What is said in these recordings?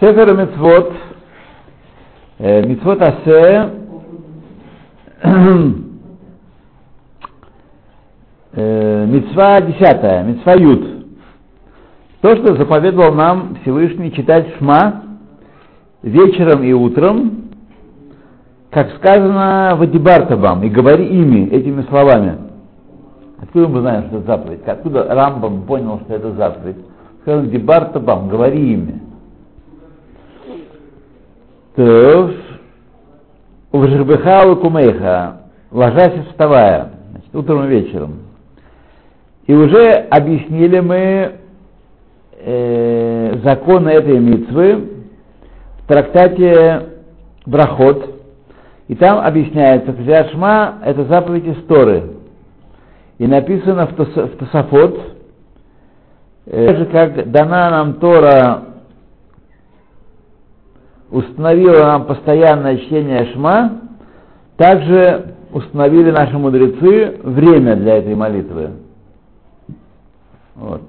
Сефер Мецвод, э, Мецвод Асе, Мецва десятая, Мецва Ют. То, что заповедовал нам Всевышний читать Шма вечером и утром, как сказано в Адибартабам, и говори ими, этими словами. Откуда мы знаем, что это заповедь? Откуда Рамбам понял, что это заповедь? Сказано Дибартабам, говори ими. То, Увжирбеха кумейха, ложась и вставая, значит, утром и вечером. И уже объяснили мы э, законы этой митцвы в трактате Брахот, и там объясняется, что Шма – это заповедь истории. И написано в, Тос, Тософот, э, же как дана нам Тора установила нам постоянное чтение Шма, также установили наши мудрецы время для этой молитвы. Вот.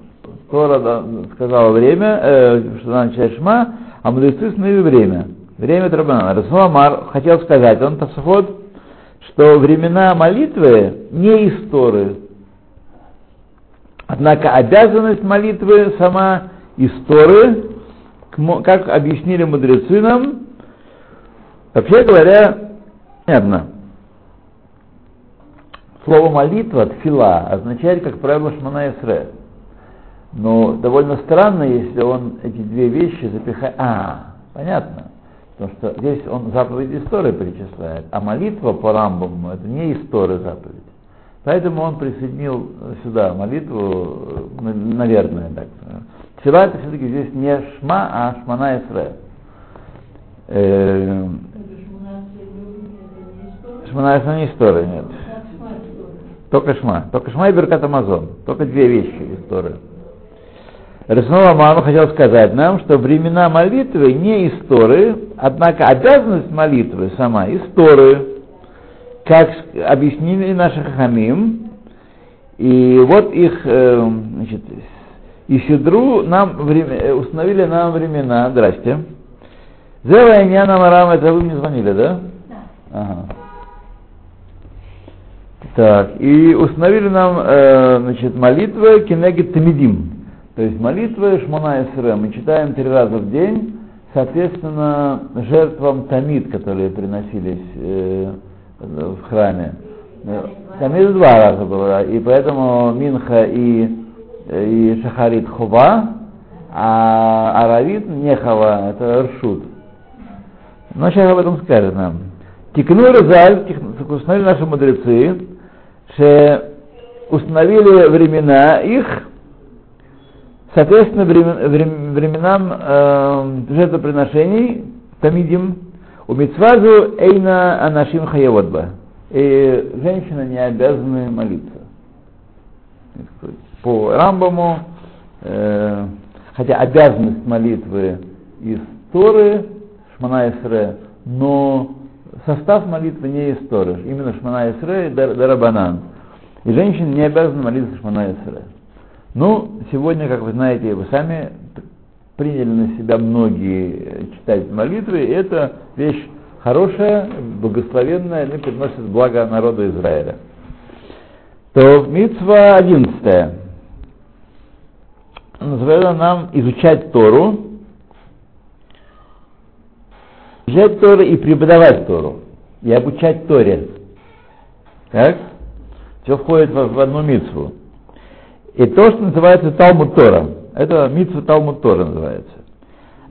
Тора сказала время, э, что надо читать Шма, а мудрецы установили время. Время Трабанана. Расуламар хотел сказать, он Тасафот, что времена молитвы не истории. Однако обязанность молитвы сама истории как объяснили мудрецы нам, вообще говоря, понятно. Слово молитва, тфила, означает, как правило, шмана исре. Но довольно странно, если он эти две вещи запихает. А, понятно. Потому что здесь он заповедь истории перечисляет, а молитва по Рамбаму это не история заповедь. Поэтому он присоединил сюда молитву, наверное, так. Тфила это все-таки здесь не шма, а шмана эсре. Э, шмана эсре не история, нет. Только шма. Только шма и беркат Амазон. Только две вещи истории. Раснова Мама хотел сказать нам, что времена молитвы не истории, однако обязанность молитвы сама истории, как объяснили наши хахамим, и вот их э, значит, и Сидру нам время, э, установили нам времена. Здрасте. Зева и Няна Марам, это вы мне звонили, да? Да. Ага. Так, и установили нам, э, значит, молитвы Кенегит Тамидим. То есть молитвы Шмона Исре мы читаем три раза в день, соответственно, жертвам Тамид, которые приносились э, в храме. Тамид два раза было, и поэтому Минха и и Шахарит Хува, а Аравит не Хава, это Ршут. Но сейчас об этом скажет нам. Тикну Розаль, установили наши мудрецы, что установили времена их, соответственно, временам э, жертвоприношений, тамидим, у мицвазу эйна анашим хаеводба. И женщины не обязаны молиться по Рамбаму, э, хотя обязанность молитвы из Торы, Шмана Исре, но состав молитвы не из Торы, именно Шмана Исре и Дарабанан. И женщина не обязана молиться Шмана Исре. Ну, сегодня, как вы знаете, вы сами приняли на себя многие э, читать молитвы, и это вещь хорошая, благословенная, и приносит благо народу Израиля. То Мицва 11 называется нам изучать Тору, изучать Тору и преподавать Тору, и обучать Торе. Так? Все входит в, в одну митцву. И то, что называется Талмуд Тора. Это митцва Талмуд Тора называется.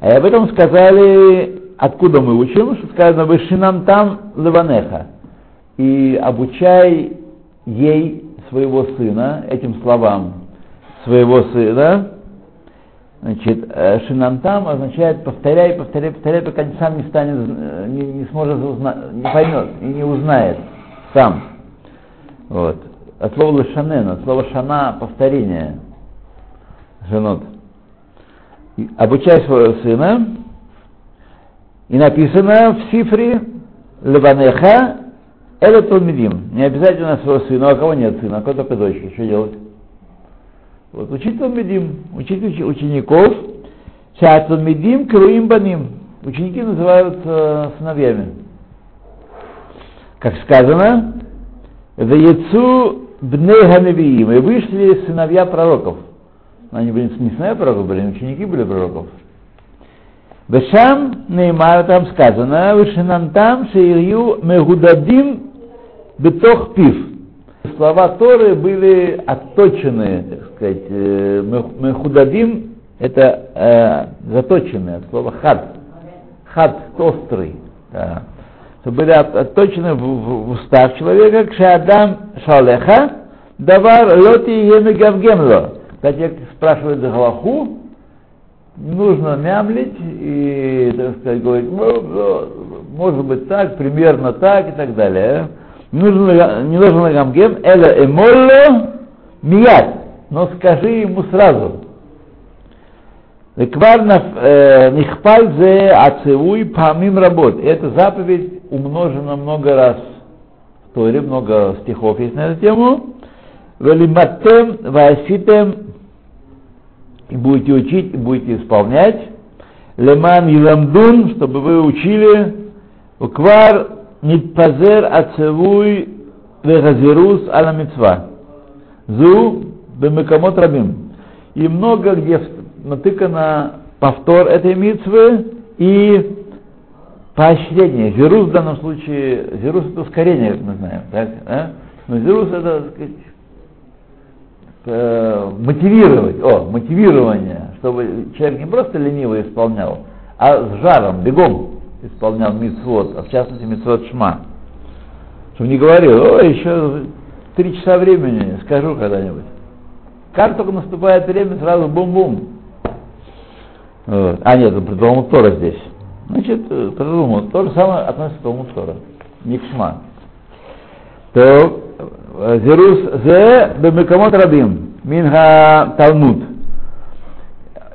А об этом сказали, откуда мы учим, что сказано «Вышинам там леванеха» и обучай ей своего сына, этим словам своего сына, Значит, э, шинантам означает повторяй, повторяй, повторяй, пока сам не станет, э, не, не сможет узнать, не поймет и не узнает сам. Вот. От слова лошанен, от слова шана повторение. Женот. Обучай своего сына. И написано в цифре Леванеха Талмидим. Не обязательно своего сына, у кого нет сына, а кого только дочки. Что делать? Вот, учить Талмидим, учить учеников, Шатламидим круим баним. Ученики называются сыновьями. Как сказано, в яйцу бней и вышли сыновья пророков. Они были не сыновья пророков, были ученики были пророков. Вешам Неймар там сказано, Вешинантам Шеирью Мегудадим Бетох Пив. Слова Торы были отточены, сказать, э, Мехудадим это э, заточенное, слово хад, хад острый, да. что были отточены в, в, в устах человека, кшадам шалеха, давар лоти емегавгемло. Кстати, спрашивают за Галаху, нужно мямлить и, так сказать, говорить, «Ну, ну, может быть так, примерно так и так далее. Не нужно, не нужно гамгем, эла эмолло мият, но скажи ему сразу. Квар нихпаль зе ацевуй памим работ. Эта заповедь умножена много раз в Торе, много стихов есть на эту тему. Велиматем васитем и будете учить, и будете исполнять. Леман Иламдун, чтобы вы учили. Уквар нитпазер ацевуй вегазирус ала мецва. Зу бемекамот рабим. И много где натыкано повтор этой митцвы и поощрение. Зирус в данном случае, зирус это ускорение, как мы знаем, так? А? Но зирус это, так сказать, э, мотивировать, о, мотивирование, чтобы человек не просто лениво исполнял, а с жаром, бегом исполнял митцвот, а в частности митцвот шма. Чтобы не говорил, о, еще три часа времени, скажу когда-нибудь. Как только наступает время, сразу бум-бум. Вот. А нет, про Талмуд Тора здесь. Значит, э, Талмуд. То же самое относится к Талмуд Тора, не к Шма. То Зерус зе бемекамот рабим, минга Талмуд.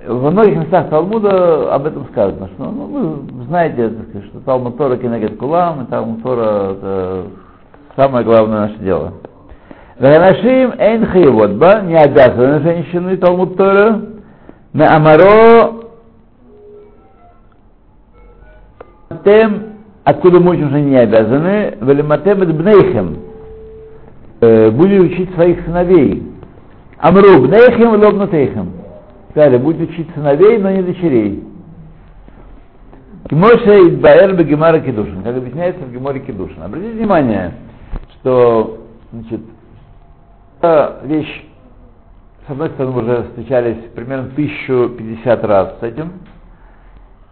Во многих местах Талмуда об этом сказано, что ну, вы знаете, что Талмуд Тора кинегет кулам, и Талмуд Тора это самое главное наше дело. Ганашим эйн ба, не обязаны женщины Талмуд Тора, на Амаро тем, откуда мы учим, что они не обязаны, велиматем бнейхем, Э, будете учить своих сыновей. Амру бнейхем лобнутейхем. Сказали, будете учить сыновей, но не дочерей. Кимоша Идбаэр Бегемара Кедушин, как объясняется в Геморе Кедушин. Обратите внимание, что значит, эта вещь, с одной стороны, мы уже встречались примерно 1050 раз с этим,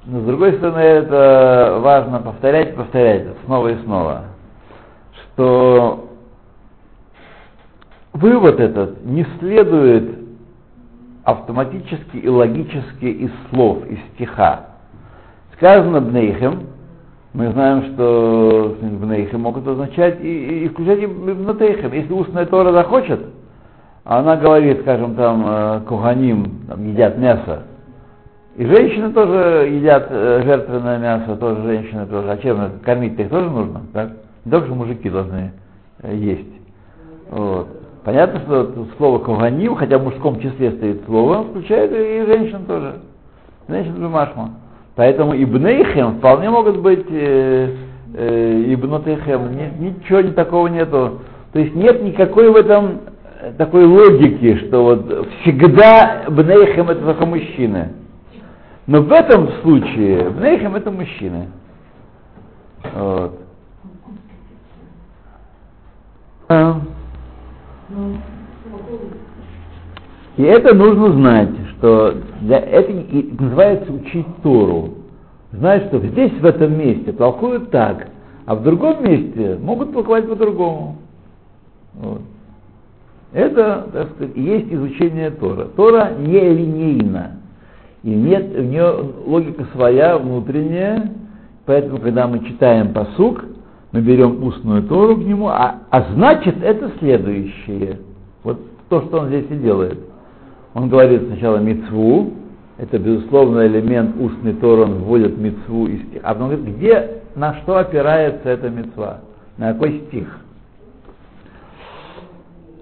но с другой стороны, это важно повторять, повторять снова и снова, что вывод этот не следует автоматически и логически из слов, из стиха. Сказано Бнейхем, мы знаем, что Бнейхем могут означать и, и включать и Бнотейхем. Если устная Тора захочет, она говорит, скажем, там, э, куханим, там, едят мясо, и женщины тоже едят э, жертвенное мясо, тоже женщины тоже. А чем кормить их тоже нужно, так? Не только же мужики должны э, есть. Вот. Понятно, что слово Коганим, хотя в мужском числе стоит слово, включает и женщин тоже. Женщин Бумашма. Поэтому ибнейхем вполне могут быть э, э, ибнотейхем. Ничего не такого нету. То есть нет никакой в этом э, такой логики, что вот всегда бнейхем это только мужчины. Но в этом случае бнейхем это мужчины. Вот. И это нужно знать, что для это называется учить Тору. Знать, что здесь, в этом месте, толкуют так, а в другом месте могут толковать по-другому. Вот. Это, так сказать, есть изучение Тора. Тора не линейна. И нет, у нее логика своя, внутренняя. Поэтому, когда мы читаем посук, мы берем устную Тору к нему, а, а значит это следующее. Вот то, что он здесь и делает. Он говорит сначала мицву, это безусловно элемент устной Торы, он вводит мицву из стих. А потом говорит, где, на что опирается эта мицва, на какой стих.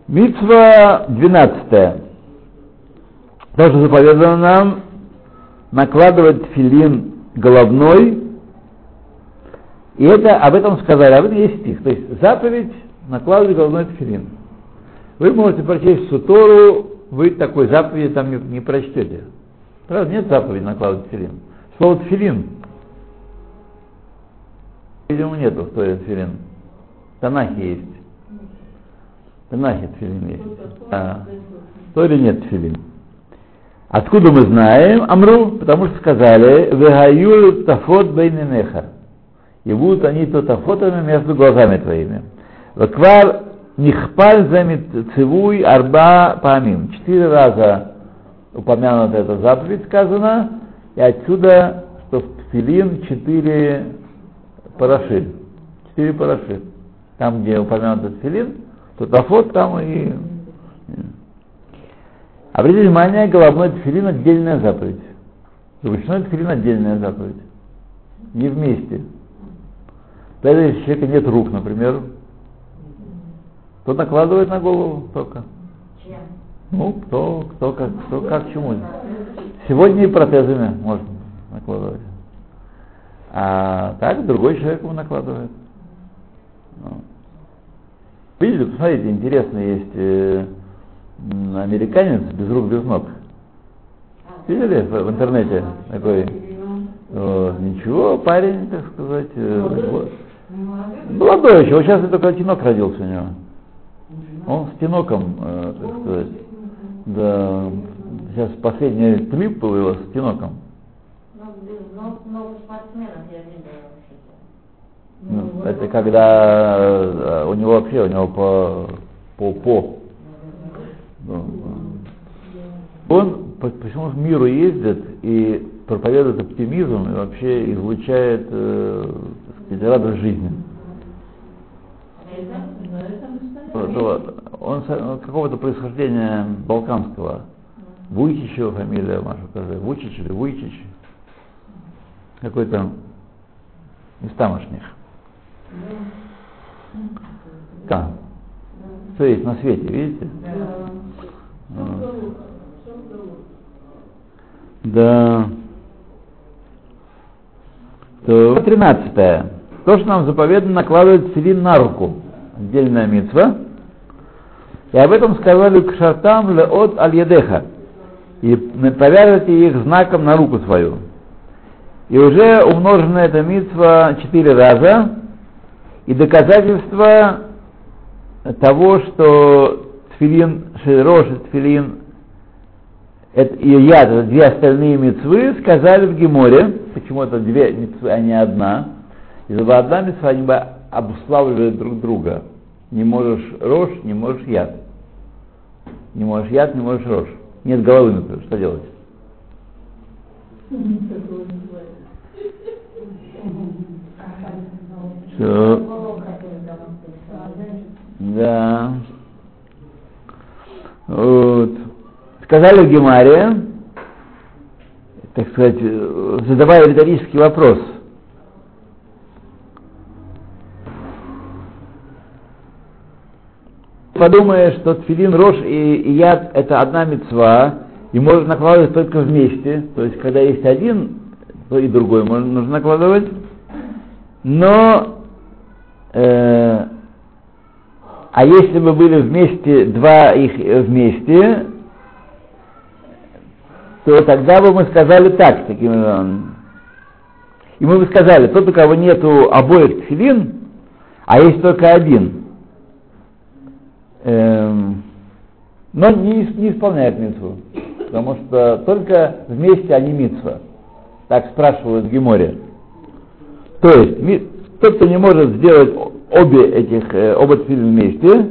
Мицва 12. Тоже заповедано нам накладывать филин головной, и это об этом сказали, об этом есть стих. То есть заповедь накладывать головной филин. Вы можете прочесть Сутору, вы такой заповеди там не, не прочтете. Правда, нет заповеди накладывать филин. Слово тфилин. Видимо, нету в Торе тфилин. В Танахе есть. В Танахе тфилин есть. А, в Торе нет тфилин. Откуда мы знаем? Амру, потому что сказали, вегаюль тафот бейненеха. И будут они то тафотами между глазами твоими. Ваквар нихпаль цивуй арба памим. Четыре раза упомянута эта заповедь сказана, и отсюда, что в тфилин четыре параши. Четыре параши. Там, где упомянут тфилин, то тафот там и Обратите внимание, головной тфилин отдельная заповедь. Ручной тфилин отдельная заповедь. Не вместе. Даже если у человека нет рук, например, кто накладывает на голову только? Ну, кто, кто как, кто как чему. Сегодня и протезами можно накладывать. А так другой человек ему накладывает. Ну. Видите, посмотрите, интересно есть э, американец без рук, без ног. Видели в, в интернете такой? Вот, ничего, парень, так сказать, э, молодой еще, вот сейчас только тинок родился у него. Он с тиноком, э, так сказать, да, сейчас последний клип был его с тиноком. Ну, это когда э, у него вообще, у него по, по, по он по, по всему миру ездит и проповедует оптимизм и вообще излучает э, сказать, радость жизни. Вот, он, он какого-то происхождения балканского. Вуйчич его фамилия, Маша, скажи. Вучич или Вуйчич? Какой-то из тамошних. Да. Все есть на свете, видите? Да. То 13. То, что нам заповедано накладывать филин на руку. Отдельная митва. И об этом сказали к шартам от аль И повязывайте их знаком на руку свою. И уже умножена эта митва четыре раза. И доказательство того, что тфилин широш и тфилин это, и яд, это две остальные мецвы, сказали в Геморе, почему это две мецвы, а не одна. Из-за одна мецва обуславливали друг друга. Не можешь рожь, не можешь яд. Не можешь яд, не можешь рожь. Нет головы, например, что делать? Все. Да. Вот. Сказали в Гемаре, так сказать, задавая риторический вопрос. Подумая, что тфилин, рожь и, и яд это одна мецва, и можно накладывать только вместе, то есть когда есть один, то и другой можно, нужно накладывать. Но э, а если бы были вместе, два их вместе, то тогда бы мы сказали так, таким образом. И мы бы сказали, тот, у кого нету обоих тфилин, а есть только один, эм, но не, не исполняет митцву, потому что только вместе они митцва. Так спрашивают в Геморе. То есть, тот, кто не может сделать обе этих, э, оба тфилин вместе,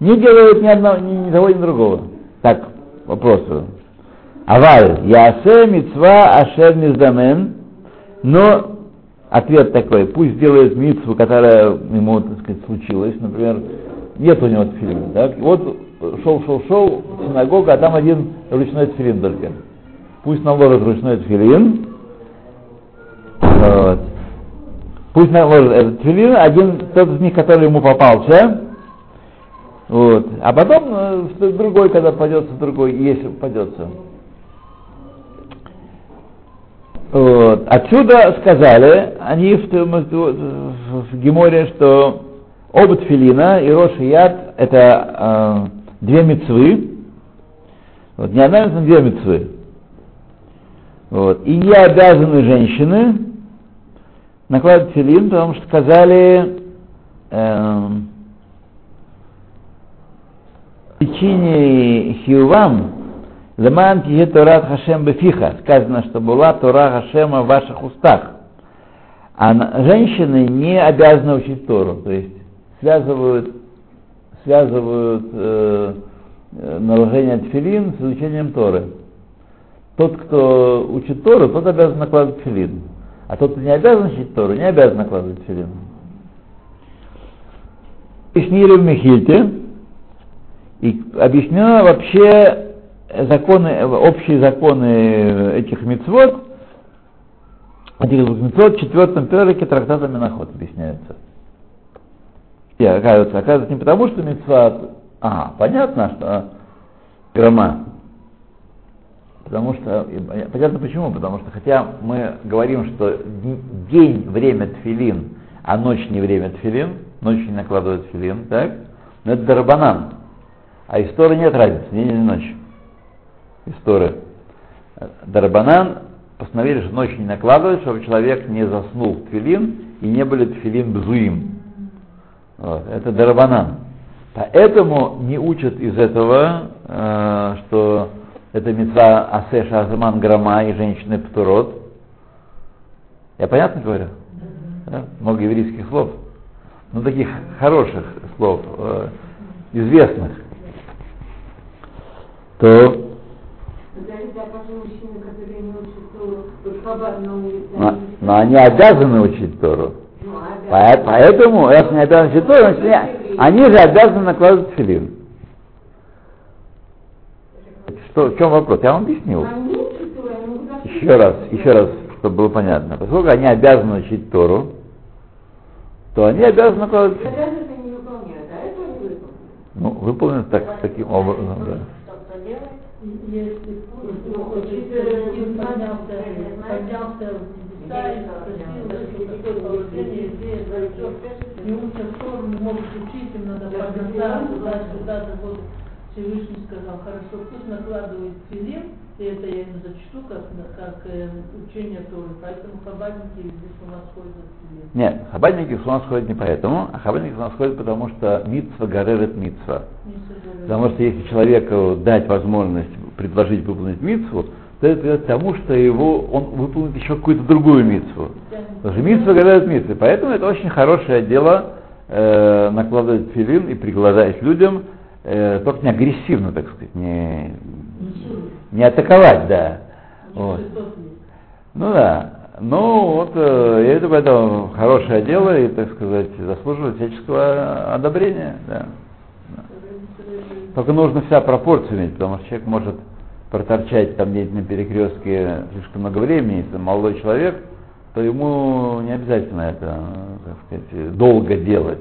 не делают ни одного, ни, ни того, ни другого. Так, вопрос. Аваль, ясе мецва ашер миздамен, но ответ такой, пусть делает митцву, которая ему, так сказать, случилась, например, нет у него тфилина, так, вот шел, шел, шел в синагогу, а там один ручной тфилин только. Пусть наложит ручной тфилин, вот. Пусть наложит этот тфилин, один тот из них, который ему попался, вот. А потом э, другой, когда попадется, другой, если попадется. Вот. Отсюда сказали, они в, в, в Геморе, что оба тфилина и Рош и Яд это э, две мецвы. Вот, не одна, но две мецвы. Вот. И не обязаны женщины накладывать филин, потому что сказали э, причине Хиувам, Леман тихе Торат Хашем Бефиха. Сказано, что была Тора Хашема в ваших устах. А женщины не обязаны учить Тору. То есть связывают, связывают э, э наложение тфилин с изучением Торы. Тот, кто учит Тору, тот обязан накладывать филин. А тот, кто не обязан учить Тору, не обязан накладывать филин. Ишнири в Мехильте. И объяснено вообще законы, общие законы этих мецвод, этих мецвод в четвертом переке трактата Миноход объясняется. И оказывается, оказывается, не потому, что мецва, а, понятно, что грома, потому что, понятно почему, потому что хотя мы говорим, что день время тфилин, а ночь не время тфилин, ночь не накладывают тфилин, так, но это дарабанан, а истории нет разницы, день или ночь. История. Дарабанан постановили, что ночью не накладывать, чтобы человек не заснул в тфилин и не были тфилин бзуим. Вот. Это дарабанан. Поэтому не учат из этого, э, что это мецва Асеша Азаман Грама и женщины Птурот. Я понятно говорю? Да? Много еврейских слов. Ну, таких хороших слов, э, известных. То но, но они обязаны учить Тору. Поэтому, раз они обязаны Тору, значит, они же обязаны накладывать филин. Что, в чем вопрос? Я вам объяснил. Еще раз, еще раз, чтобы было понятно. Поскольку они обязаны учить Тору, то они обязаны накладывать филин. Ну, выполнят так, таким образом, да если Константин поднялся, поднялся в небеса и спросил, что такое положение не учат Тору, не могут учить, им надо подняться туда-сюда, вот Всевышний сказал, хорошо, пусть накладывает филин, и это я им зачту, как, как э, учение Торы, поэтому хабадники здесь у нас ходят от филин. Нет, хабадники у нас ходят не поэтому, а хабадники у нас ходят потому, что митцва горерет митцва. Потому что если человеку дать возможность предложить выполнить митцву, это приведет к тому, что его, он выполнит еще какую-то другую митцву. Потому что митцва горерет митцвы. Поэтому это очень хорошее дело э, накладывать филин и приглашать людям э, только не агрессивно, так сказать, не, не атаковать, да. Вот. Ну да. Ну вот, э, это хорошее дело и, так сказать, заслуживает всяческого одобрения, да. Только нужно вся пропорцию иметь, потому что человек может проторчать там где-то на перекрестке слишком много времени, если молодой человек, то ему не обязательно это, так сказать, долго делать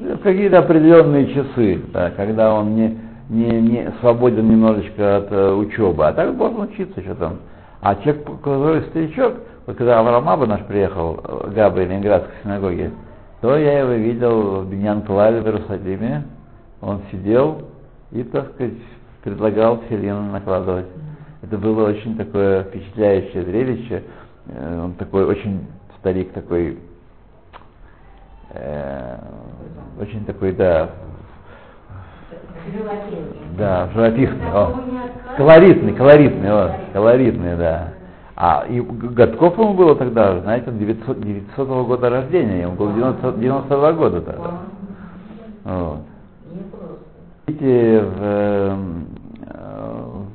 в какие-то определенные часы, да, когда он не, не, не свободен немножечко от э, учебы. А так можно учиться, что там. А человек, который старичок, вот когда Авраам Аба наш приехал, э, Габа из Ленинградской синагоги, то я его видел в Беньян Клаве в Иерусалиме. Он сидел и, так сказать, предлагал Селену накладывать. Это было очень такое впечатляющее зрелище. Э, он такой очень старик, такой э, очень такой, да, да, живописный, о, колоритный, колоритный, вот, колоритный, да. А и годков ему было тогда, знаете, он 900, 900 года рождения, ему было 90, 92 года тогда. Вот. Видите, в, эм,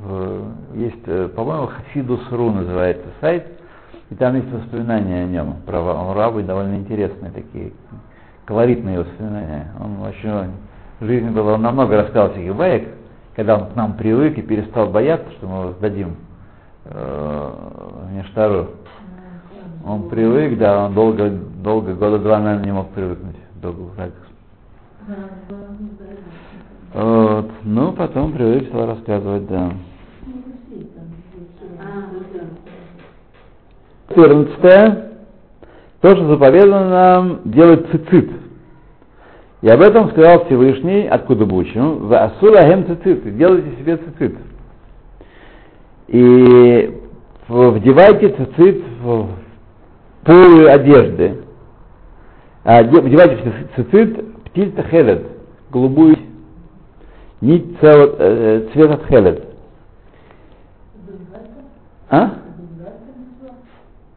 в, есть, э, по-моему, Хасидус.ру называется сайт, и там есть воспоминания о нем, про Рабы довольно интересные такие, колоритные воспоминания. Он очень в жизни было, он намного рассказал всяких баек, когда он к нам привык и перестал бояться, что мы его сдадим э, Нештару. Он привык, да, он долго, долго, года два, наверное, не мог привыкнуть. Долго так. Вот. Ну, потом привык, стал рассказывать, да. 14. То, что заповедано нам делать цицит. И об этом сказал Всевышний, откуда бы учим, в Асура Хем цицит, делайте себе цицит. И вдевайте цицит в полую одежды. А, вдевайте цицит птица хелет, голубую нить цвет э, цвета тхелет. А?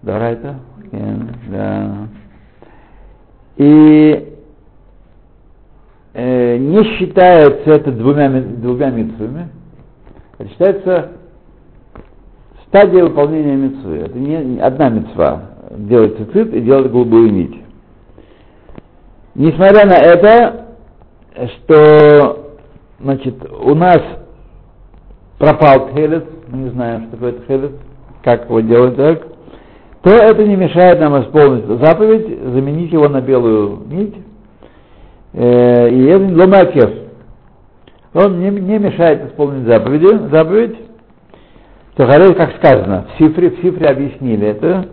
Дарайта? Да. И э, не считается это двумя, двумя митцвами, это считается стадия выполнения митцвы. Это не одна митцва, делать цицит и делать голубую нить. Несмотря на это, что значит, у нас пропал тхелет, мы не знаем, что такое тхелет, как его делать так, то это не мешает нам исполнить заповедь, заменить его на белую нить, э, и это ломакев. Он не, не мешает исполнить заповеди, заповедь. Тахарей, как сказано, в Сифре, в Сифре объяснили это.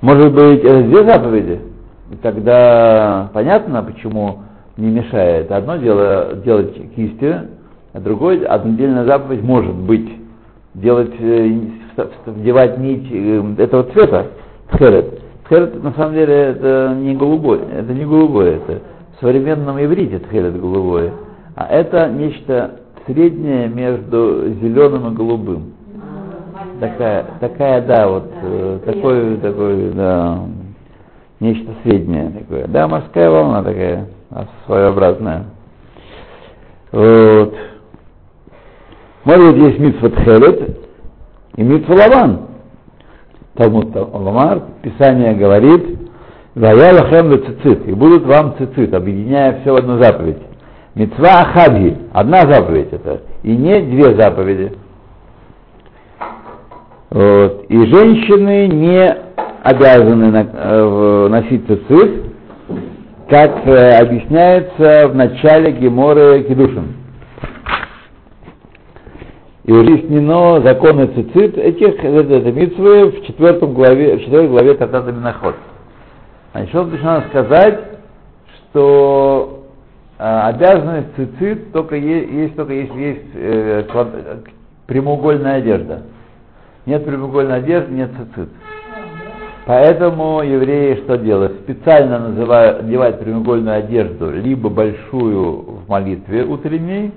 Может быть, это две заповеди. И тогда понятно, почему не мешает. Одно дело делать кистью, а другое, отдельная заповедь может быть делать, э, вдевать нить э, этого цвета, тхерет. Тхерет на самом деле это не голубой, это не голубое, это в современном иврите тхерет голубое, а это нечто среднее между зеленым и голубым. Такая, такая, да, вот э, такой, такой, да, нечто среднее такое. Да, морская волна такая, своеобразная. Вот. Может быть, есть митсва Тхелет и митсва Лаван. Талмуд Ламар, Писание говорит, Вая лахем цицит, и будут вам цицит, объединяя все в одну заповедь. Мецва Ахадги, одна заповедь это, и не две заповеди. Вот. И женщины не обязаны э, носить цицит, как э, объясняется в начале Геморы Кедушин и разъяснено законы цицит этих это, митцвы в четвертом главе, в четвертой главе Татата Миноход. Значит, что надо сказать, что э, обязанность цицит только есть, есть только если есть э, квад, прямоугольная одежда. Нет прямоугольной одежды, нет цицит. Поэтому евреи что делают? Специально называют, одевают прямоугольную одежду, либо большую в молитве утренней,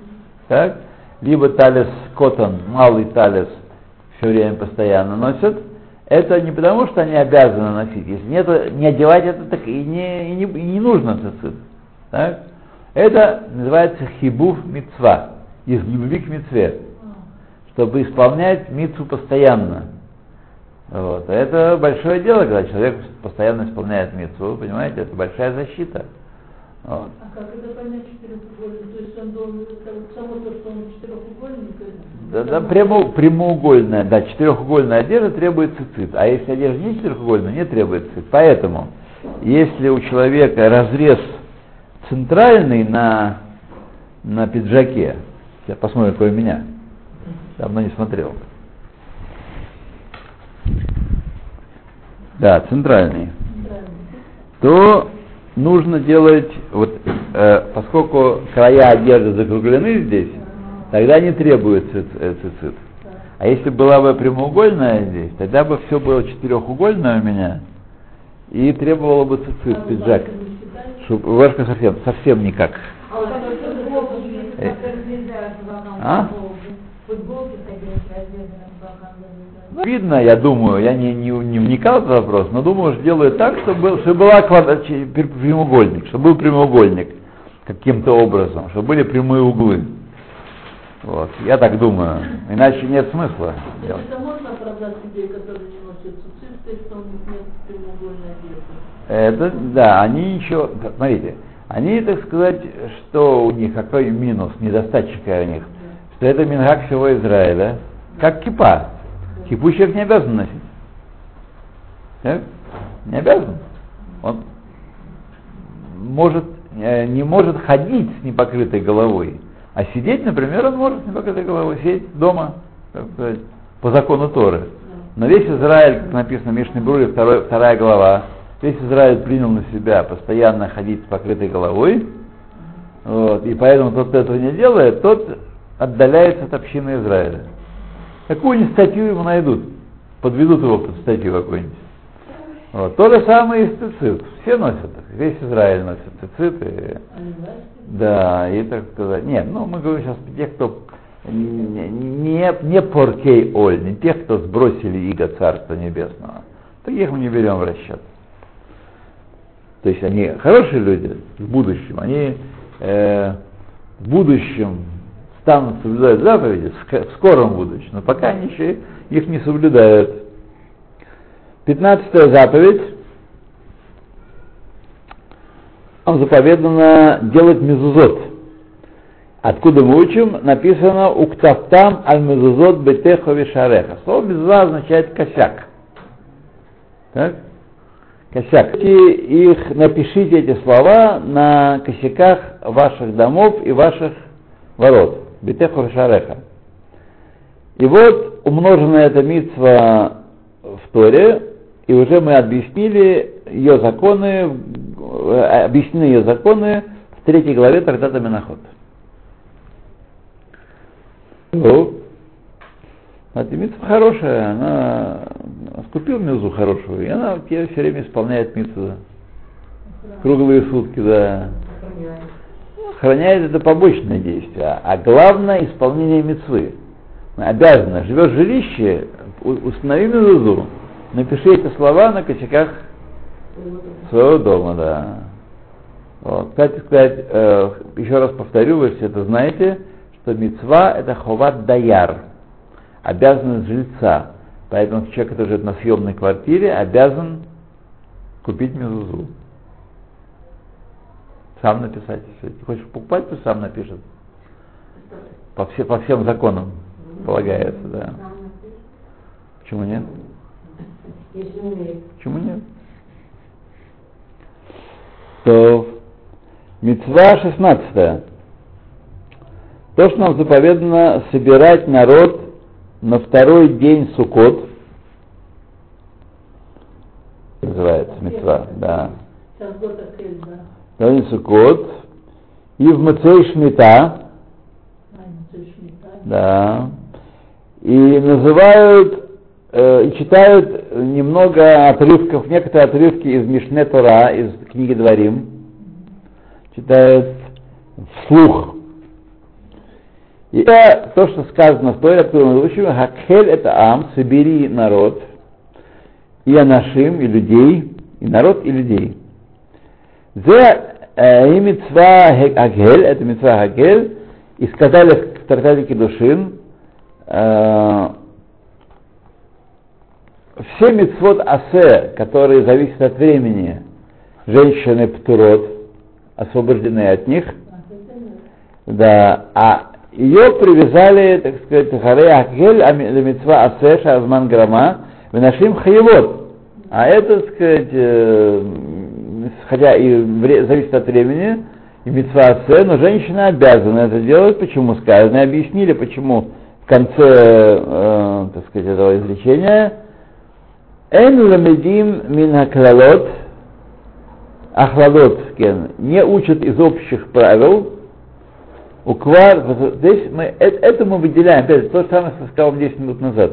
так, либо талис котон, малый талис, все время постоянно носят, это не потому, что они обязаны носить. Если нет, не одевать это, так и не, и не, и не нужно цицит. Так? Это называется хибув мицва, из любви к мицве, чтобы исполнять мицу постоянно. Вот. Это большое дело, когда человек постоянно исполняет мицу, понимаете, это большая защита. Вот. А как это понять четырехугольник? То есть он должен, само то, что он четырехугольник? Да, да, прямо, прямоугольная, да, четырехугольная одежда требует цицит, а если одежда не четырехугольная, не требует цицит. Поэтому, если у человека разрез центральный на, на пиджаке, я посмотрю, какой у меня, давно не смотрел. Да, центральный. То нужно делать, вот, э, поскольку края одежды закруглены здесь, тогда не требуется э, цицит. А если была бы прямоугольная здесь, тогда бы все было четырехугольное у меня, и требовало бы цицит, пиджак. Рубашка совсем, совсем никак. А? Видно, я думаю, я не, не, не вникал в этот вопрос, но думаю, что делают так, чтобы, был, чтобы была квадрат, прямоугольник, чтобы был прямоугольник каким-то образом, чтобы были прямые углы. Вот, я так думаю. Иначе нет смысла. Это можно оправдать людей, которые не носят цицит, что у них нет прямоугольной одежды? Это, да, они ничего, смотрите, они, так сказать, что у них, какой минус, недостаточный у них, что это Мингак всего Израиля, как кипа. Кипу человек не обязан носить. Так? Не обязан. Он может, э, не может ходить с непокрытой головой, а сидеть, например, он может с непокрытой головой сидеть дома, так сказать, по закону Торы. Но весь Израиль, как написано в Мишне Бруре, второй, вторая глава, весь Израиль принял на себя постоянно ходить с покрытой головой, вот, и поэтому тот, кто этого не делает, тот отдаляется от общины Израиля. Какую-нибудь статью ему найдут, подведут его под статью какую-нибудь. Вот. То же самое и с цицит. Все носят, весь Израиль носит цицит. И, да, и так сказать. Нет, ну мы говорим сейчас тех, кто не, не поркей оль, не тех, кто сбросили иго Царства Небесного. Таких мы не берем в расчет. То есть они хорошие люди в будущем, они э, в будущем станут соблюдать заповеди, в скором будущем, но пока они еще их не соблюдают. Пятнадцатая заповедь. Нам заповедано делать мезузот. Откуда мы учим? Написано «Уктафтам аль мезузот бетехо вишареха». Слово мезуза означает косяк. Так? Косяк. Их, напишите эти слова на косяках ваших домов и ваших ворот. Бетехо вишареха. И вот умноженная эта митцва в Торе, и уже мы объяснили ее законы, объяснены ее законы в третьей главе трактата Миноход. Ну, а митцва хорошая, она скупил мизу хорошую, и она все время исполняет митцву. Круглые сутки, да. Охраняет это побочное действие, а главное исполнение мецвы. Обязана, живешь в жилище, установи мезузу, напиши эти слова на косяках своего дома, да. Вот. Кстати сказать, э, еще раз повторю, вы все это знаете, что мецва это ховат даяр, обязанность жильца. Поэтому человек, который живет на съемной квартире, обязан купить мезузу. Сам написать. Если ты хочешь покупать, то сам напишет. По, все, по всем законам полагается, да. Почему нет? Почему нет? То мецва 16. То, что нам заповедано собирать народ на второй день Суккот, называется мецва, да. День Суккот, и в Мацей Шмита, да, и называют э, и читают немного отрывков, некоторые отрывки из Мишне Тора, из книги Дворим, читают вслух. И это то, что сказано в Торе, откуда мы учим, Хакхель это Ам, собери народ, и Анашим, и людей, и народ, и людей. И митцва Хакхель, это митцва Хакхель, и сказали в Тартаде Кедушин, все митцвот Асе, которые зависят от времени, женщины птурот, освобождены от них, да, а ее привязали, так сказать, Харей Акель, Мецва Асеш, Азман Грама, Винашим Хаевод. А это, так сказать, хотя и вре, зависит от времени, и Мецва Асе, но женщина обязана это делать, почему сказано, объяснили, почему в конце, э, так сказать, этого изречения, Эн ламедим мин хаклалот, ахладот, не учат из общих правил, Уквар, здесь мы, это, это мы выделяем, опять то же самое, что сказал 10 минут назад.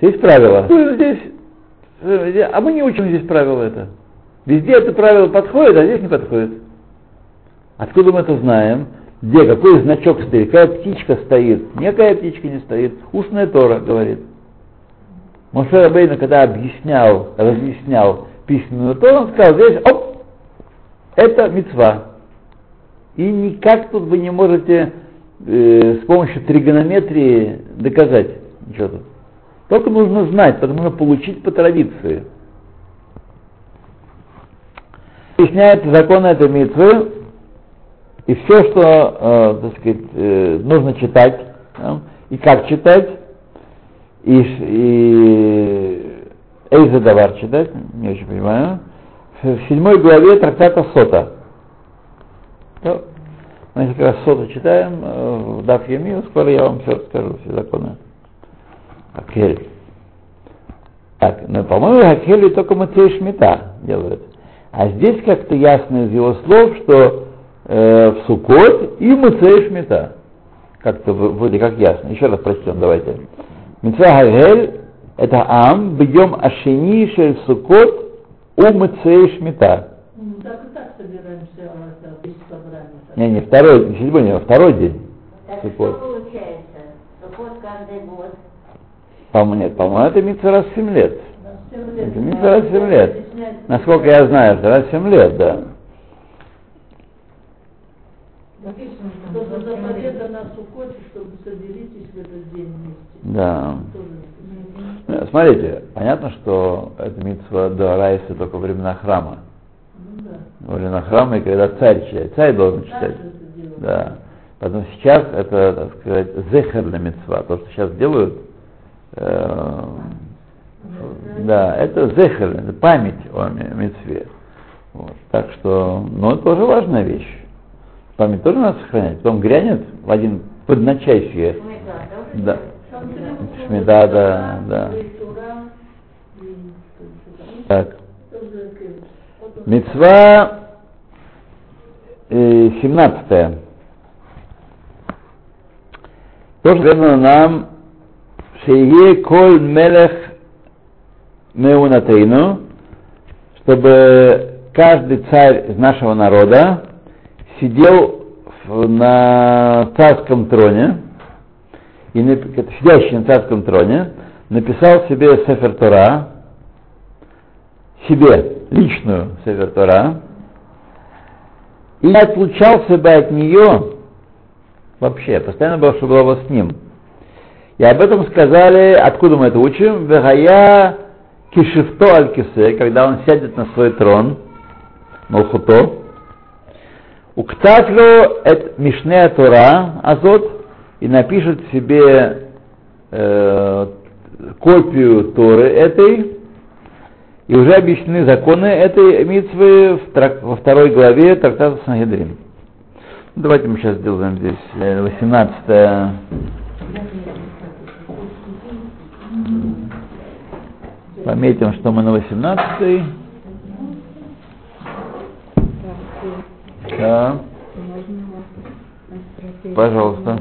Есть правила. Здесь, э, а мы не учим здесь правила это. Везде это правило подходит, а здесь не подходит. Откуда мы это знаем? Где, какой значок стоит, какая птичка стоит? Никакая птичка не стоит. Устная Тора говорит. Моше Рабейна, когда объяснял, разъяснял письменную Тору, он сказал, здесь, оп, это мецва. И никак тут вы не можете э, с помощью тригонометрии доказать ничего тут. Только нужно знать, потому что получить по традиции. Объясняется закон этой митвы, и все, что, э, так сказать, э, нужно читать, э, и как читать, и, и Эйзадавар читать, не очень понимаю, в седьмой главе трактата Сота. То, мы как раз соту читаем, в Даф Емию, скоро я вам все расскажу, все законы. Акель. Так, ну, по-моему, Хакели только Мацей Шмита делают. А здесь как-то ясно из его слов, что э, в Сукот и Мацей Шмита. Как-то вроде как ясно. Еще раз прочтем, давайте. Митцва Хагель это Ам, бьем Ашини Шель Сукот у Мацей Шмита. Ну, Так и так собираемся, а. Не, не второй, не седьмой, не второй день. Так Суккот. что получается? Суккот каждый год. По-моему, нет, по-моему, это митцва раз в 7 лет. Да, семь лет. Это митцва раз в 7 лет. Насколько я знаю, это раз в 7 лет, да. Написано, что за заповедано Суккоте, чтобы соберитесь в этот день вместе. Да. Ну, Смотрите, понятно, что это митцва до Райса только во времена храма. Ну да. Во времена храма, и когда царь читает, царь должен читать. Да. Поэтому сейчас это, так сказать, зехерная мецва. То, что сейчас делают, э, да, это зехер, это память о ме- мецве. Вот. Так что, ну, это тоже важная вещь. Память тоже надо сохранять. Потом грянет в один тоже? Да. Шмида, да, да. Так. Мецва э, 17. Тоже сказано нам Шее коль мелех меунатейну, чтобы каждый царь из нашего народа сидел на царском троне, и сидящий на царском троне, написал себе Сефер Тора, себе личную Север Тора и не отлучался бы от нее вообще, постоянно был, чтобы было с ним. И об этом сказали, откуда мы это учим, Вегая кишифто аль кисе, когда он сядет на свой трон, Малхуто, уктатлю эт мишнея Тора азот, и напишет себе э, копию Торы этой, и уже объяснены законы этой митвы во второй главе трактата Сангедрин. Ну, Давайте мы сейчас сделаем здесь э, 18 Пометим, что мы на 18 -й. Да. Пожалуйста.